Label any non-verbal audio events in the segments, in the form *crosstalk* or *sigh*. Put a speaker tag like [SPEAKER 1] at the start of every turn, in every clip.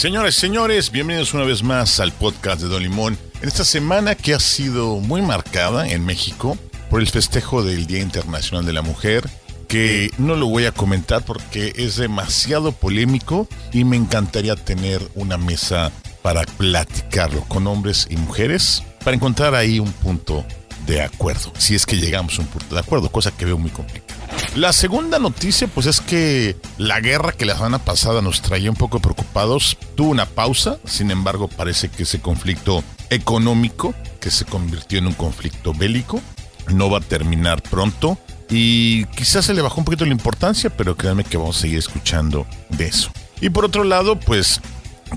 [SPEAKER 1] Señores, señores, bienvenidos una vez más al podcast de Don Limón. En esta semana que ha sido muy marcada en México por el festejo del Día Internacional de la Mujer, que no lo voy a comentar porque es demasiado polémico y me encantaría tener una mesa para platicarlo con hombres y mujeres, para encontrar ahí un punto de acuerdo, si es que llegamos a un punto de acuerdo, cosa que veo muy complicada. La segunda noticia, pues es que la guerra que la semana pasada nos traía un poco preocupados tuvo una pausa. Sin embargo, parece que ese conflicto económico, que se convirtió en un conflicto bélico, no va a terminar pronto. Y quizás se le bajó un poquito la importancia, pero créanme que vamos a seguir escuchando de eso. Y por otro lado, pues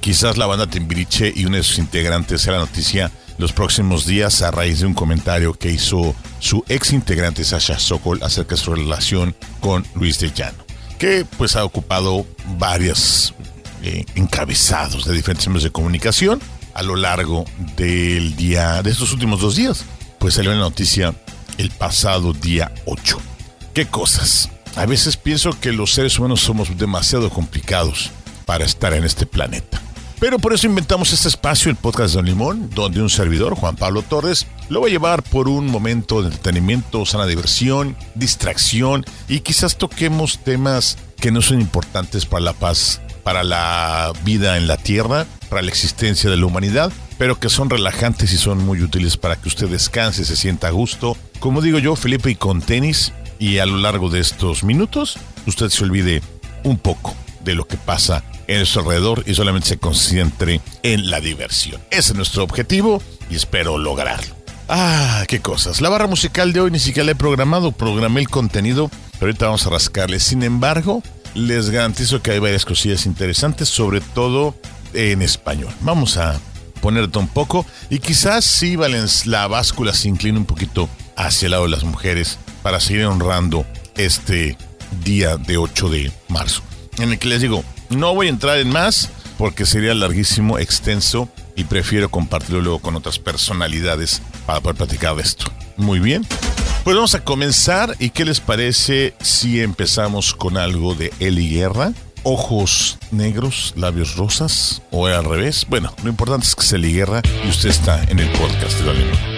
[SPEAKER 1] quizás la banda Timbiriche y uno de sus integrantes sea la noticia los próximos días a raíz de un comentario que hizo su ex integrante Sasha Sokol acerca de su relación con Luis de Llano, que pues ha ocupado varios eh, encabezados de diferentes medios de comunicación a lo largo del día, de estos últimos dos días. Pues salió la noticia el pasado día 8. ¿Qué cosas? A veces pienso que los seres humanos somos demasiado complicados para estar en este planeta. Pero por eso inventamos este espacio, el podcast de Don Limón, donde un servidor, Juan Pablo Torres, lo va a llevar por un momento de entretenimiento, sana diversión, distracción y quizás toquemos temas que no son importantes para la paz, para la vida en la Tierra, para la existencia de la humanidad, pero que son relajantes y son muy útiles para que usted descanse, se sienta a gusto. Como digo yo, Felipe, y con tenis, y a lo largo de estos minutos, usted se olvide un poco de lo que pasa en su alrededor y solamente se concentre en la diversión. Ese es nuestro objetivo y espero lograrlo. Ah, qué cosas. La barra musical de hoy ni siquiera la he programado, programé el contenido, pero ahorita vamos a rascarle. Sin embargo, les garantizo que hay varias cosillas interesantes, sobre todo en español. Vamos a ponerte un poco y quizás sí, Valens, la báscula se inclina un poquito hacia el lado de las mujeres para seguir honrando este día de 8 de marzo. En el que les digo, no voy a entrar en más porque sería larguísimo, extenso y prefiero compartirlo luego con otras personalidades para poder platicar de esto. Muy bien. Pues vamos a comenzar y qué les parece si empezamos con algo de Eli Guerra. Ojos negros, labios rosas o al revés. Bueno, lo importante es que es Eli Guerra y usted está en el podcast de Don Limón.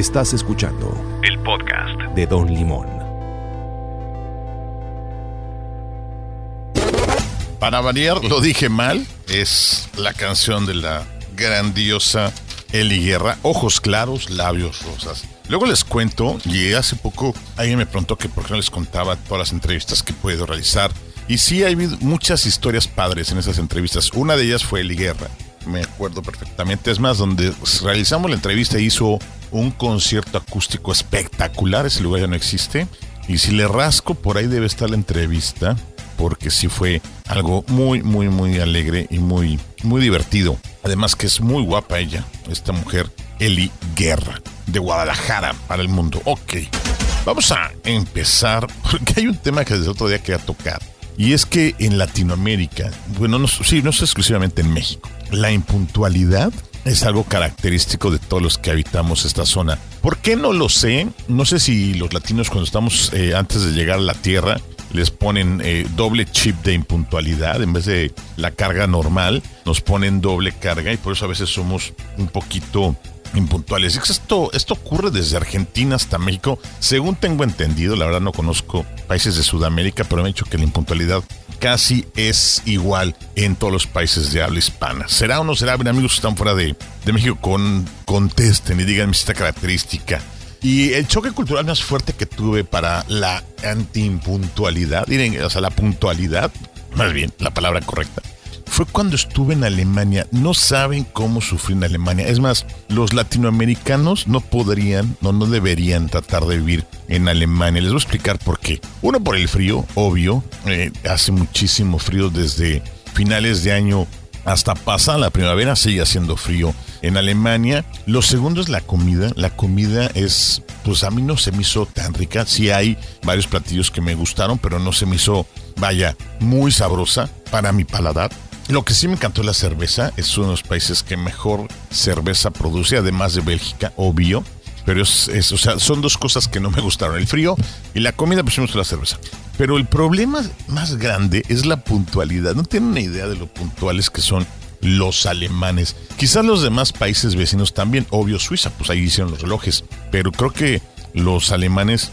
[SPEAKER 2] Estás escuchando
[SPEAKER 3] El podcast.
[SPEAKER 2] de Don Limón.
[SPEAKER 1] Para variar, lo dije mal. Es la canción de la grandiosa Eli Guerra. Ojos claros, labios rosas. Luego les cuento, y hace poco alguien me preguntó que por qué no les contaba todas las entrevistas que puedo realizar. Y sí, hay muchas historias padres en esas entrevistas. Una de ellas fue Eli Guerra. Me acuerdo perfectamente. Es más, donde realizamos la entrevista hizo un concierto acústico espectacular. Ese lugar ya no existe. Y si le rasco, por ahí debe estar la entrevista porque sí fue algo muy, muy, muy alegre y muy, muy divertido. Además que es muy guapa ella, esta mujer, Eli Guerra, de Guadalajara para el mundo. Ok, vamos a empezar *laughs* porque hay un tema que desde otro día quería tocar. Y es que en Latinoamérica, bueno, no, sí, no es exclusivamente en México, la impuntualidad es algo característico de todos los que habitamos esta zona. ¿Por qué no lo sé? No sé si los latinos cuando estamos eh, antes de llegar a la Tierra les ponen eh, doble chip de impuntualidad en vez de la carga normal, nos ponen doble carga y por eso a veces somos un poquito impuntuales. Esto, esto ocurre desde Argentina hasta México. Según tengo entendido, la verdad no conozco países de Sudamérica, pero me han dicho que la impuntualidad casi es igual en todos los países de habla hispana. ¿Será o no será? Bien, amigos están fuera de, de México, con, contesten y díganme esta característica. Y el choque cultural más fuerte que tuve para la anti-impuntualidad, o sea, la puntualidad, más bien, la palabra correcta, fue cuando estuve en Alemania. No saben cómo sufrí en Alemania. Es más, los latinoamericanos no podrían, no, no deberían tratar de vivir en Alemania. Les voy a explicar por qué. Uno, por el frío, obvio. Eh, hace muchísimo frío desde finales de año hasta pasa la primavera, sigue haciendo frío en Alemania. Lo segundo es la comida. La comida es, pues a mí no se me hizo tan rica. Sí hay varios platillos que me gustaron, pero no se me hizo, vaya, muy sabrosa para mi paladar. Lo que sí me encantó la cerveza. Es uno de los países que mejor cerveza produce, además de Bélgica, obvio. Pero es, o sea, son dos cosas que no me gustaron. El frío y la comida, pues la cerveza. Pero el problema más grande es la puntualidad. No tienen una idea de lo puntuales que son los alemanes. Quizás los demás países vecinos también. Obvio, Suiza, pues ahí hicieron los relojes. Pero creo que los alemanes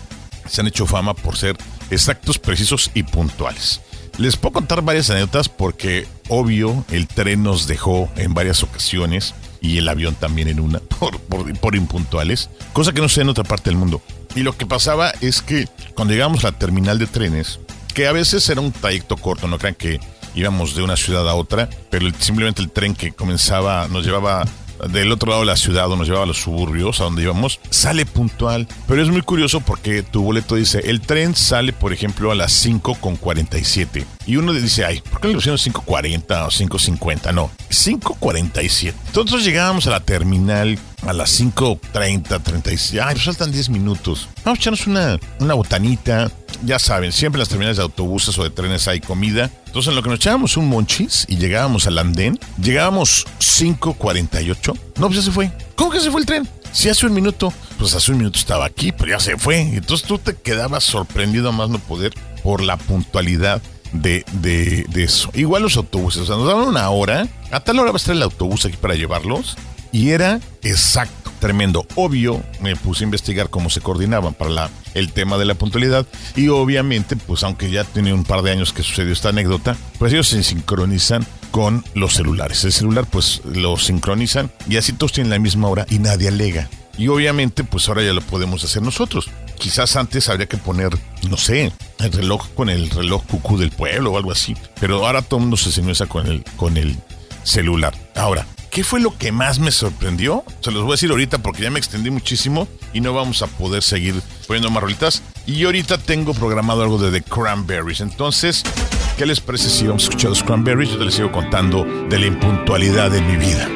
[SPEAKER 1] se han hecho fama por ser exactos, precisos y puntuales. Les puedo contar varias anécdotas porque, obvio, el tren nos dejó en varias ocasiones y el avión también en una, *laughs* por, por, por impuntuales, cosa que no sé en otra parte del mundo. Y lo que pasaba es que cuando llegamos a la terminal de trenes, que a veces era un trayecto corto, no crean que íbamos de una ciudad a otra, pero simplemente el tren que comenzaba, nos llevaba del otro lado de la ciudad o nos llevaba a los suburbios, a donde íbamos, sale puntual. Pero es muy curioso porque tu boleto dice, el tren sale, por ejemplo, a las 5 con 47. Y uno dice, ay, ¿por qué le pusieron 5.40 o 5.50? No, 5.47. Entonces llegábamos a la terminal a las 5.30, 36. Ay, pues faltan 10 minutos. Vamos a echarnos una, una botanita. Ya saben, siempre en las terminales de autobuses o de trenes hay comida. Entonces, en lo que nos echábamos un monchis y llegábamos al andén, llegábamos 5.48. No, pues ya se fue. ¿Cómo que se fue el tren? Si hace un minuto, pues hace un minuto estaba aquí, pero ya se fue. Entonces tú te quedabas sorprendido a más no poder por la puntualidad de, de, de eso. Igual los autobuses, o sea, nos daban una hora. A tal hora va a estar el autobús aquí para llevarlos. Y era exacto, tremendo. Obvio, me puse a investigar cómo se coordinaban para la, el tema de la puntualidad. Y obviamente, pues aunque ya tiene un par de años que sucedió esta anécdota, pues ellos se sincronizan con los celulares. El celular, pues lo sincronizan y así todos tienen la misma hora y nadie alega. Y obviamente, pues ahora ya lo podemos hacer nosotros. Quizás antes habría que poner, no sé, el reloj con el reloj cucú del pueblo o algo así. Pero ahora todo el mundo se sincroniza con el, con el celular. Ahora, ¿qué fue lo que más me sorprendió? Se los voy a decir ahorita porque ya me extendí muchísimo y no vamos a poder seguir poniendo más rolitas. Y ahorita tengo programado algo de The Cranberries. Entonces, ¿qué les parece si vamos a escuchar los Cranberries? Yo te les sigo contando de la impuntualidad de mi vida.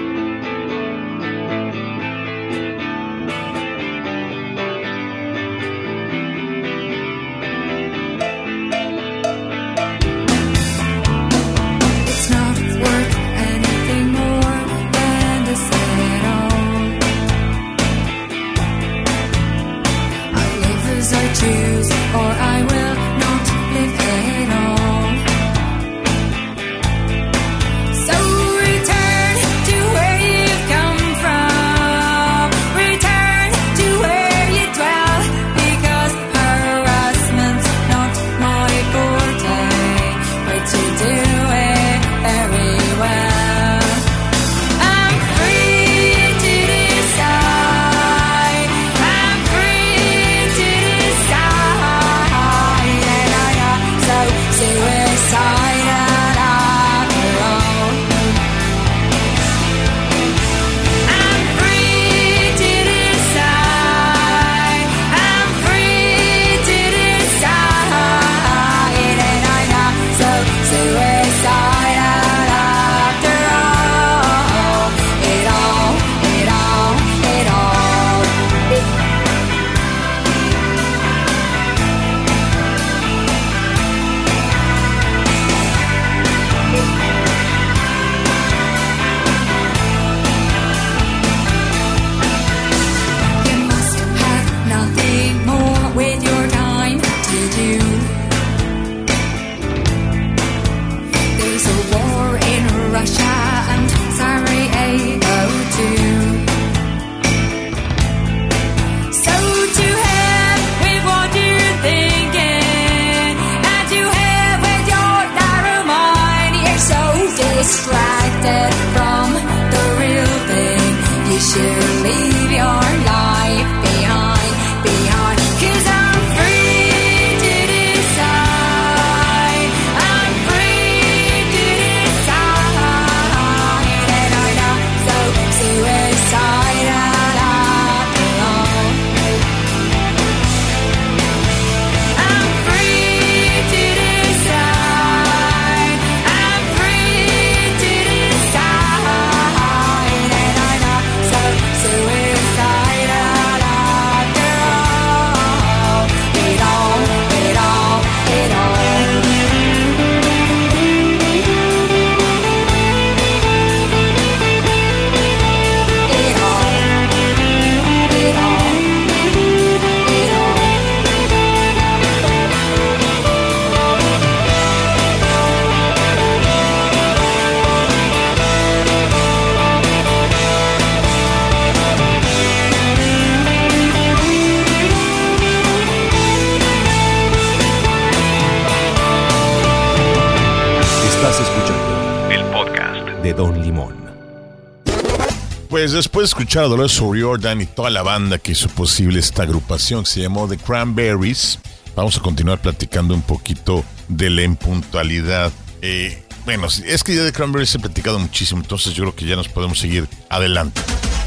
[SPEAKER 1] Pues después de escuchar a Dolores O'Riordan y toda la banda que hizo posible esta agrupación que se llamó The Cranberries, vamos a continuar platicando un poquito de la impuntualidad. Eh, bueno, es que ya de Cranberries he platicado muchísimo, entonces yo creo que ya nos podemos seguir adelante.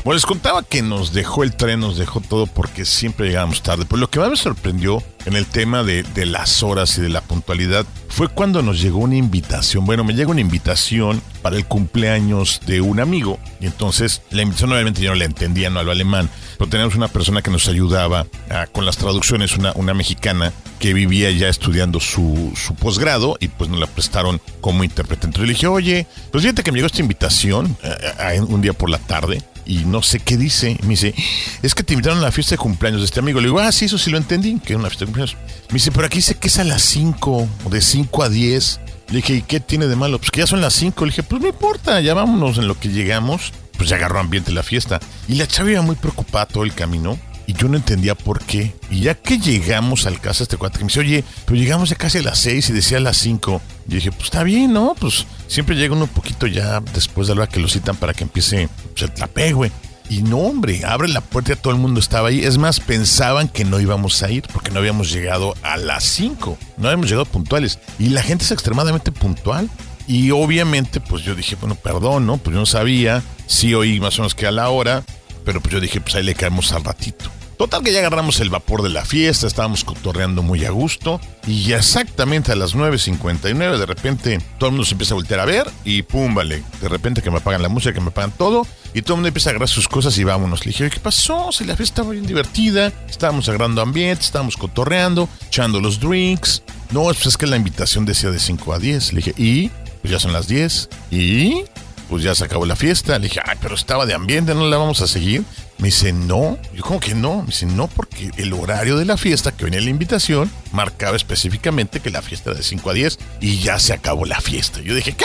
[SPEAKER 1] Bueno, les contaba que nos dejó el tren, nos dejó todo porque siempre llegábamos tarde. Pero lo que más me sorprendió en el tema de, las horas y de la puntualidad fue cuando nos llegó una invitación. Bueno, me llegó una invitación para el cumpleaños de un amigo. Y entonces la invitación obviamente yo no la entendía, no hablo alemán. Pero teníamos una persona que nos ayudaba a, con las traducciones, una, mexicana que vivía ya estudiando su, posgrado y pues nos la prestaron como intérprete. Entonces le dije, oye, pues fíjate que me llegó esta invitación a, a, un día por la tarde y no sé qué dice. Me dice, es que te invitaron a la fiesta de cumpleaños de este amigo. Le digo, ah, sí, eso sí lo entendí, que era una fiesta de cumpleaños. Me dice, pero aquí dice que es a las 5, o de 5 a 10. Le dije, ¿y qué tiene de malo? Pues que ya son las 5. Le dije, pues no importa, ya vámonos en lo que llegamos. Pues ya agarró ambiente la fiesta. Y la chava iba muy preocupada todo el camino. Y yo no entendía por qué. Y ya que llegamos al casa este cuate que me dice, oye, pero llegamos ya casi a las 6 y decía a las 5. Y dije, pues está bien, ¿no? Pues siempre llega uno un poquito ya después de la hora que lo citan para que empiece pues, el trapé, güey. Y no, hombre, abre la puerta y todo el mundo estaba ahí. Es más, pensaban que no íbamos a ir porque no habíamos llegado a las 5. No habíamos llegado puntuales. Y la gente es extremadamente puntual. Y obviamente, pues yo dije, bueno, perdón, ¿no? Pues yo no sabía. Sí oí más o menos que a la hora. Pero pues yo dije, pues ahí le caemos al ratito. Total que ya agarramos el vapor de la fiesta, estábamos cotorreando muy a gusto y exactamente a las 9.59 de repente todo el mundo se empieza a voltear a ver y pum, vale, de repente que me apagan la música, que me apagan todo y todo el mundo empieza a agarrar sus cosas y vámonos. Le dije, ¿qué pasó? Si la fiesta estaba bien divertida, estábamos agarrando ambiente, estábamos cotorreando, echando los drinks. No, pues es que la invitación decía de 5 a 10. Le dije, ¿y? Pues ya son las 10. ¿Y? Pues ya se acabó la fiesta. Le dije, ay, pero estaba de ambiente, ¿no la vamos a seguir? Me dice, no. Yo, como que no? Me dice, no, porque el horario de la fiesta que venía en la invitación marcaba específicamente que la fiesta era de 5 a 10 y ya se acabó la fiesta. Yo dije, ¿qué?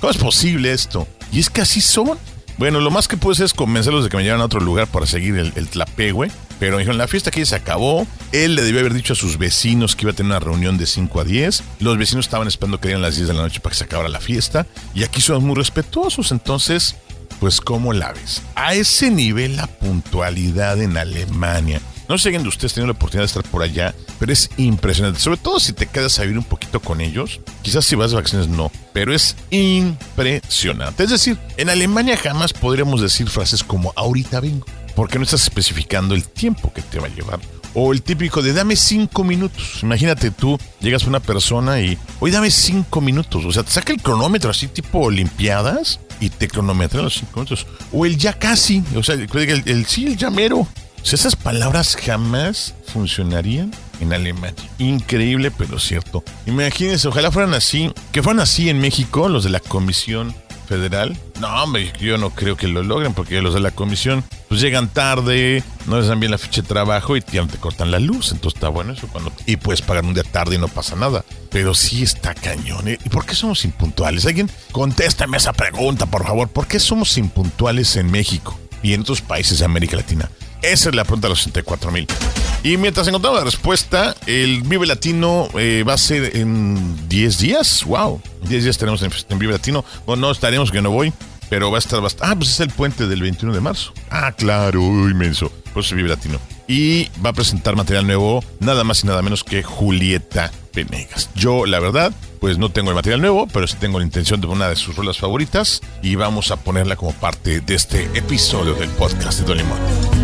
[SPEAKER 1] ¿Cómo es posible esto? Y es que así son. Bueno, lo más que pude hacer es convencerlos de que me llevaran a otro lugar para seguir el, el tlapé, güey. Pero dijeron, la fiesta aquí ya se acabó. Él le debió haber dicho a sus vecinos que iba a tener una reunión de 5 a 10. Los vecinos estaban esperando que dieran las 10 de la noche para que se acabara la fiesta. Y aquí somos muy respetuosos. Entonces, pues, ¿cómo la ves? A ese nivel la puntualidad en Alemania. No sé si alguien de ustedes tiene la oportunidad de estar por allá, pero es impresionante. Sobre todo si te quedas a vivir un poquito con ellos. Quizás si vas de vacaciones no, pero es impresionante. Es decir, en Alemania jamás podríamos decir frases como ahorita vengo, porque no estás especificando el tiempo que te va a llevar. O el típico de dame cinco minutos. Imagínate tú, llegas a una persona y, oye, dame cinco minutos. O sea, te saca el cronómetro así tipo Olimpiadas y te cronometra los cinco minutos. O el ya casi, o sea, el, el, el sí, el llamero. O sea, esas palabras jamás funcionarían en Alemania. Increíble, pero cierto. Imagínense, ojalá fueran así, que fueran así en México, los de la Comisión Federal. No, hombre, yo no creo que lo logren, porque los de la Comisión pues llegan tarde, no les dan bien la ficha de trabajo y ya te cortan la luz. Entonces está bueno eso. cuando Y puedes pagar un día tarde y no pasa nada. Pero sí está cañón. ¿eh? ¿Y por qué somos impuntuales? Alguien contéstame esa pregunta, por favor. ¿Por qué somos impuntuales en México y en otros países de América Latina? Esa es la pregunta de los 64 mil. Y mientras encontramos la respuesta, el Vive Latino eh, va a ser en 10 días. ¡Wow! 10 días tenemos en, Vive Latino. Bueno, no estaremos, que no voy, pero va a estar bastante. Ah, pues es el puente del 21 de marzo. Ah, claro, inmenso. Pues Vive Latino. Y va a presentar material nuevo, nada más y nada menos que Julieta Venegas. Yo, la verdad, pues no tengo el material nuevo, pero sí tengo la intención de una de sus rolas favoritas y vamos a ponerla como parte de este episodio del podcast de Don Limón.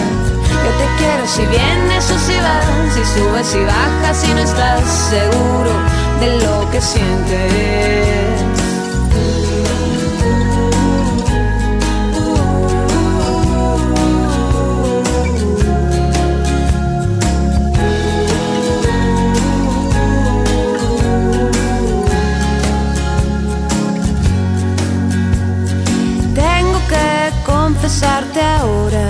[SPEAKER 4] Te quiero si vienes o si vas, si subes y bajas y no estás seguro de lo que sientes. Tengo que confesarte ahora,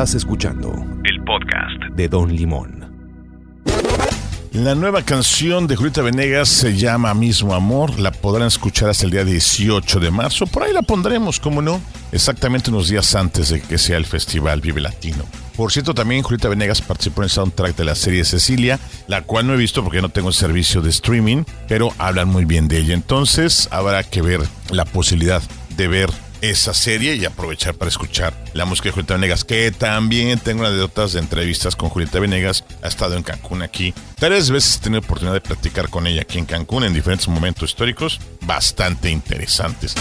[SPEAKER 2] Estás escuchando el podcast de Don Limón.
[SPEAKER 1] La nueva canción de Julieta Venegas se llama Mismo Amor. La podrán escuchar hasta el día 18 de marzo. Por ahí la pondremos, ¿cómo no? Exactamente unos días antes de que sea el Festival Vive Latino. Por cierto, también Julieta Venegas participó en el soundtrack de la serie Cecilia, la cual no he visto porque no tengo servicio de streaming, pero hablan muy bien de ella. Entonces habrá que ver la posibilidad de ver esa serie y aprovechar para escuchar la música de Julieta Venegas, que también tengo anécdotas de entrevistas con Julieta Venegas. Ha estado en Cancún aquí. Tres veces he tenido oportunidad de platicar con ella aquí en Cancún en diferentes momentos históricos bastante interesantes.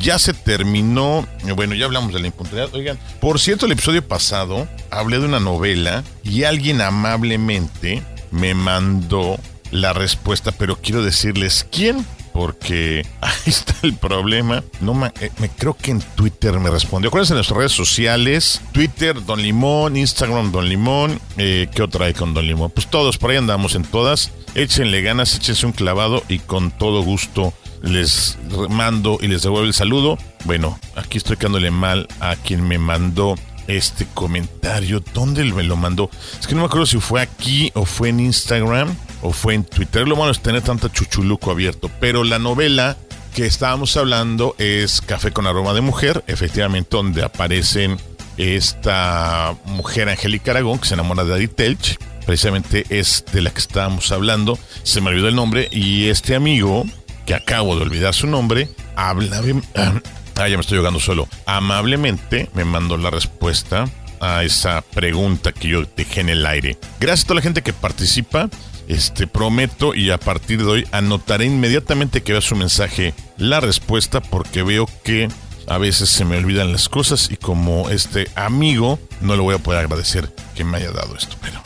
[SPEAKER 1] Ya se terminó, bueno, ya hablamos de la impuntualidad. Oigan, por cierto, el episodio pasado hablé de una novela y alguien amablemente me mandó la respuesta, pero quiero decirles quién porque *laughs* ahí está el problema. No me, eh, me creo que en Twitter me respondió. ¿Cuáles son nuestras redes sociales? Twitter, Don Limón, Instagram, Don Limón. Eh, ¿Qué otra hay con Don Limón? Pues todos, por ahí andamos en todas. Échenle ganas, échense un clavado y con todo gusto les mando y les devuelvo el saludo. Bueno, aquí estoy quedándole mal a quien me mandó este comentario. ¿Dónde me lo mandó? Es que no me acuerdo si fue aquí o fue en Instagram o fue en Twitter. Lo malo es tener tanta chuchuluco abierto. Pero la novela que estábamos hablando es Café con aroma de mujer, efectivamente, donde aparecen esta mujer Angélica Aragón que se enamora de Adi Telch. Precisamente es de la que estábamos hablando. Se me olvidó el nombre. Y este amigo, que acabo de olvidar su nombre, habla. *clears throat* Ah, ya me estoy jugando solo. Amablemente me mandó la respuesta a esa pregunta que yo dejé en el aire. Gracias a toda la gente que participa. Este prometo y a partir de hoy anotaré inmediatamente que vea su mensaje la respuesta porque veo que a veces se me olvidan las cosas y como este amigo no le voy a poder agradecer que me haya dado esto, pero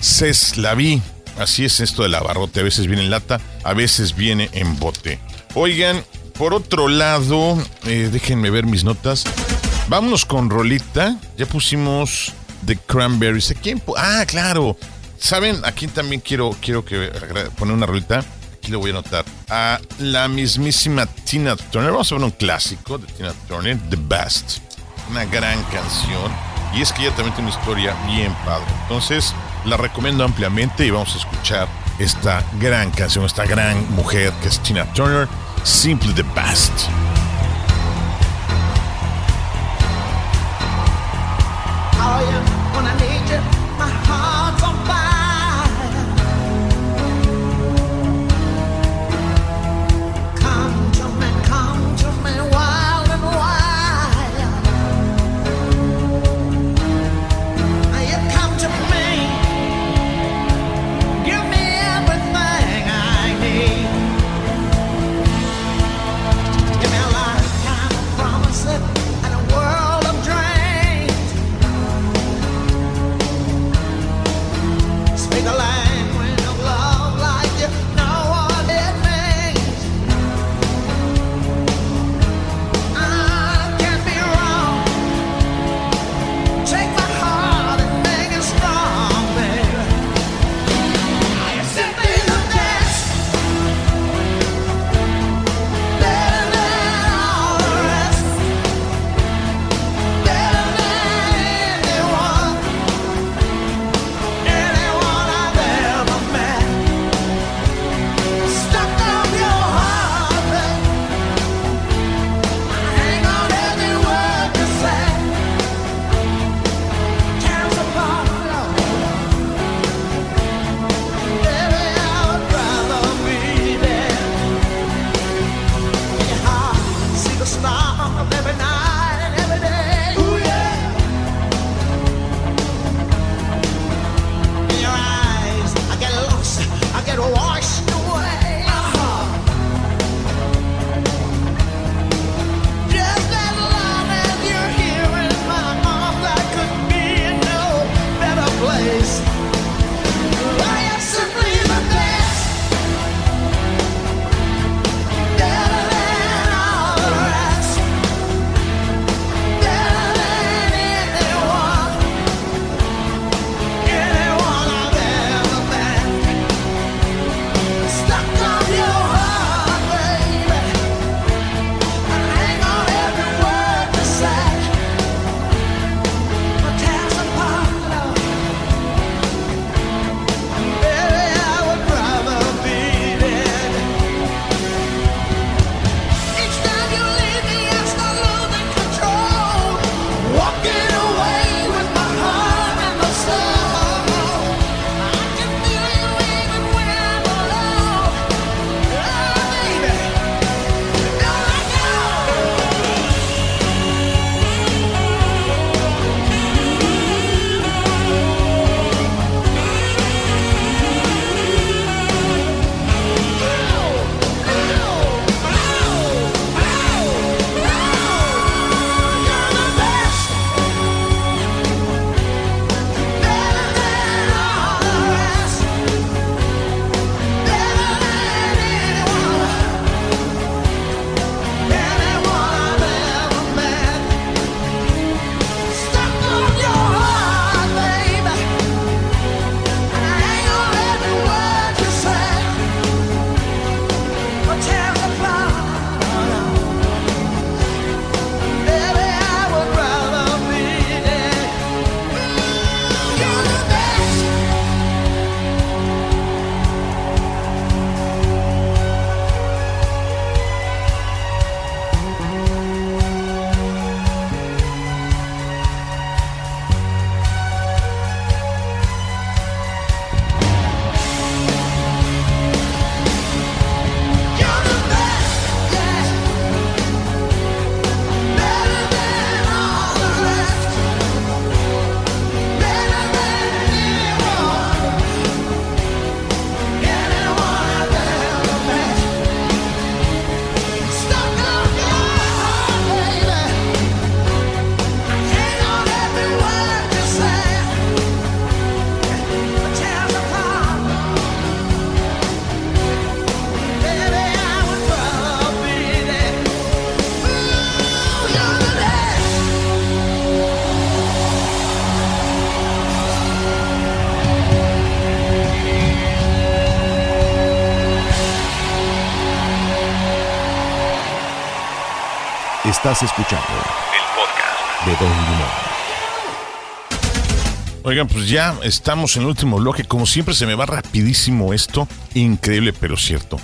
[SPEAKER 1] Cés la vi. Así es esto del abarrote, a veces viene en lata, a veces viene en bote. Oigan, por otro lado, eh, déjenme ver mis notas. Vámonos con Rolita. Ya pusimos The Cranberries. ¿A quién? Ah, claro. ¿Saben a quién también quiero, quiero que poner una rolita? Aquí lo voy a anotar. A la mismísima Tina Turner. Vamos a ver un clásico de Tina Turner, The Best. Una gran canción. Y es que ella también tiene una historia bien padre. Entonces, la recomiendo ampliamente y vamos a escuchar
[SPEAKER 5] esta gran canción, esta gran mujer que es Tina Turner, Simply the Best.
[SPEAKER 3] Estás escuchando el podcast de Don Limón.
[SPEAKER 1] Oigan, pues ya estamos en el último bloque. Como siempre se me va rapidísimo esto. Increíble, pero cierto.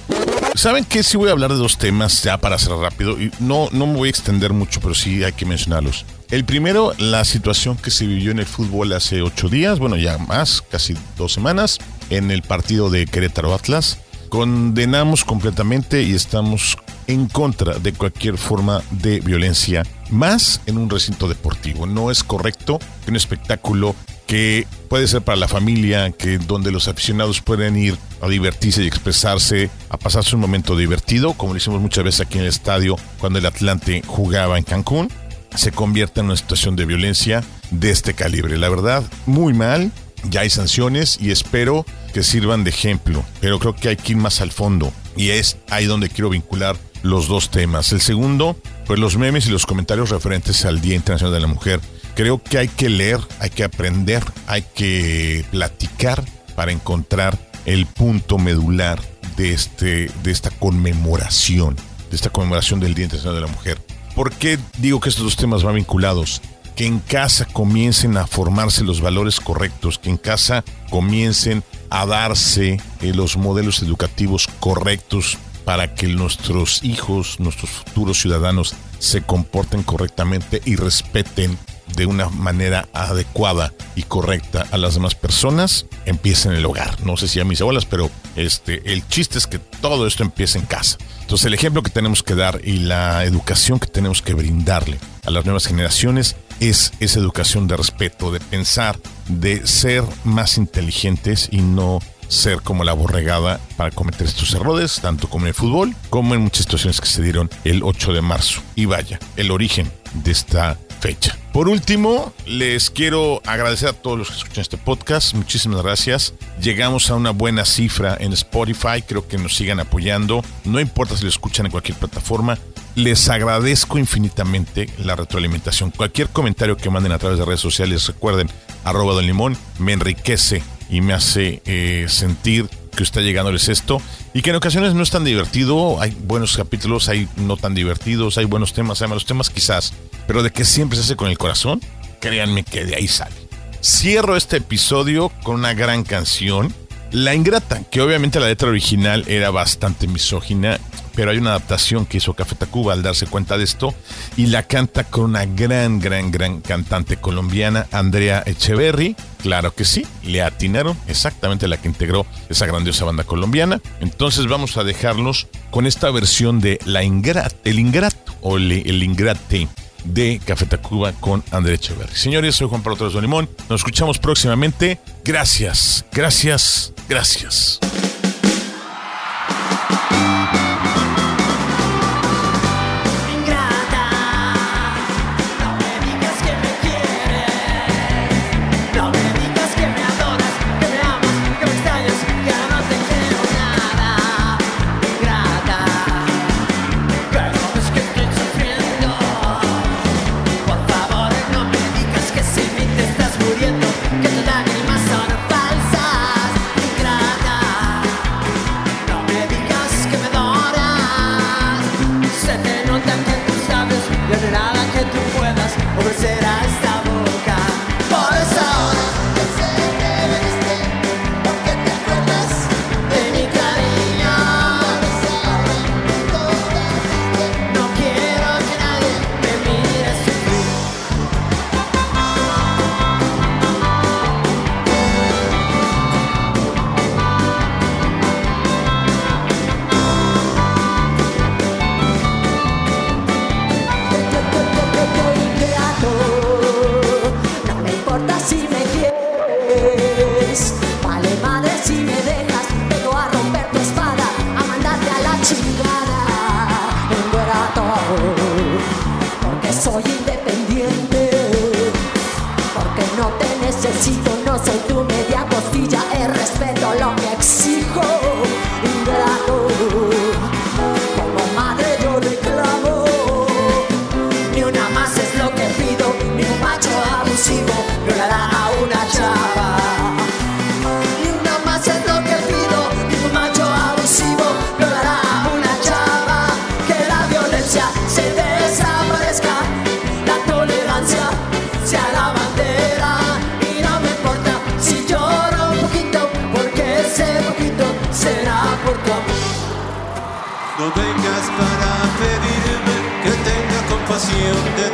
[SPEAKER 1] ¿Saben qué? Sí voy a hablar de dos temas ya para hacer rápido. Y no, no me voy a extender mucho, pero sí hay que mencionarlos. El primero, la situación que se vivió en el fútbol hace ocho días, bueno, ya más, casi dos semanas, en el partido de Querétaro Atlas. Condenamos completamente y estamos en contra de cualquier forma de violencia, más en un recinto deportivo. No es correcto que un espectáculo que puede ser para la familia, que donde los aficionados pueden ir a divertirse y expresarse, a pasarse un momento divertido, como lo hicimos muchas veces aquí en el estadio cuando el Atlante jugaba en Cancún, se convierta en una situación de violencia de este calibre. La verdad, muy mal, ya hay sanciones y espero que sirvan de ejemplo, pero creo que hay que ir más al fondo y es ahí donde quiero vincular los dos temas. El segundo, pues los memes y los comentarios referentes al Día Internacional de la Mujer. Creo que hay que leer, hay que aprender, hay que platicar para encontrar el punto medular de, este, de esta conmemoración, de esta conmemoración del Día Internacional de la Mujer. ¿Por qué digo que estos dos temas van vinculados? Que en casa comiencen a formarse los valores correctos, que en casa comiencen a darse eh, los modelos educativos correctos para que nuestros hijos, nuestros futuros ciudadanos se comporten correctamente y respeten de una manera adecuada y correcta a las demás personas, empieza en el hogar. No sé si a mis abuelas, pero este, el chiste es que todo esto empieza en casa. Entonces el ejemplo que tenemos que dar y la educación que tenemos que brindarle a las nuevas generaciones es esa educación de respeto, de pensar, de ser más inteligentes y no ser como la borregada para cometer estos errores, tanto como en el fútbol como en muchas situaciones que se dieron el 8 de marzo. Y vaya, el origen de esta fecha. Por último, les quiero agradecer a todos los que escuchan este podcast. Muchísimas gracias. Llegamos a una buena cifra en Spotify. Creo que nos sigan apoyando. No importa si lo escuchan en cualquier plataforma. Les agradezco infinitamente la retroalimentación. Cualquier comentario que manden a través de redes sociales, recuerden, arroba don limón, me enriquece y me hace eh, sentir que está llegándoles esto y que en ocasiones no es tan divertido, hay buenos capítulos, hay no tan divertidos, hay buenos temas, hay malos temas quizás, pero de que siempre se hace con el corazón, créanme que de ahí sale. Cierro este episodio con una gran canción, La Ingrata, que obviamente la letra original era bastante misógina pero hay una adaptación que hizo Café Tacuba al darse cuenta de esto y la canta con una gran, gran, gran cantante colombiana, Andrea Echeverry. Claro que sí, le atinaron exactamente la que integró esa grandiosa banda colombiana. Entonces vamos a dejarlos con esta versión de La Ingrata, el Ingrato o el Ingrate de Café Tacuba con Andrea Echeverry. Señores, soy Juan Pablo Torres Limón. Nos escuchamos próximamente. Gracias, gracias, gracias.
[SPEAKER 2] you.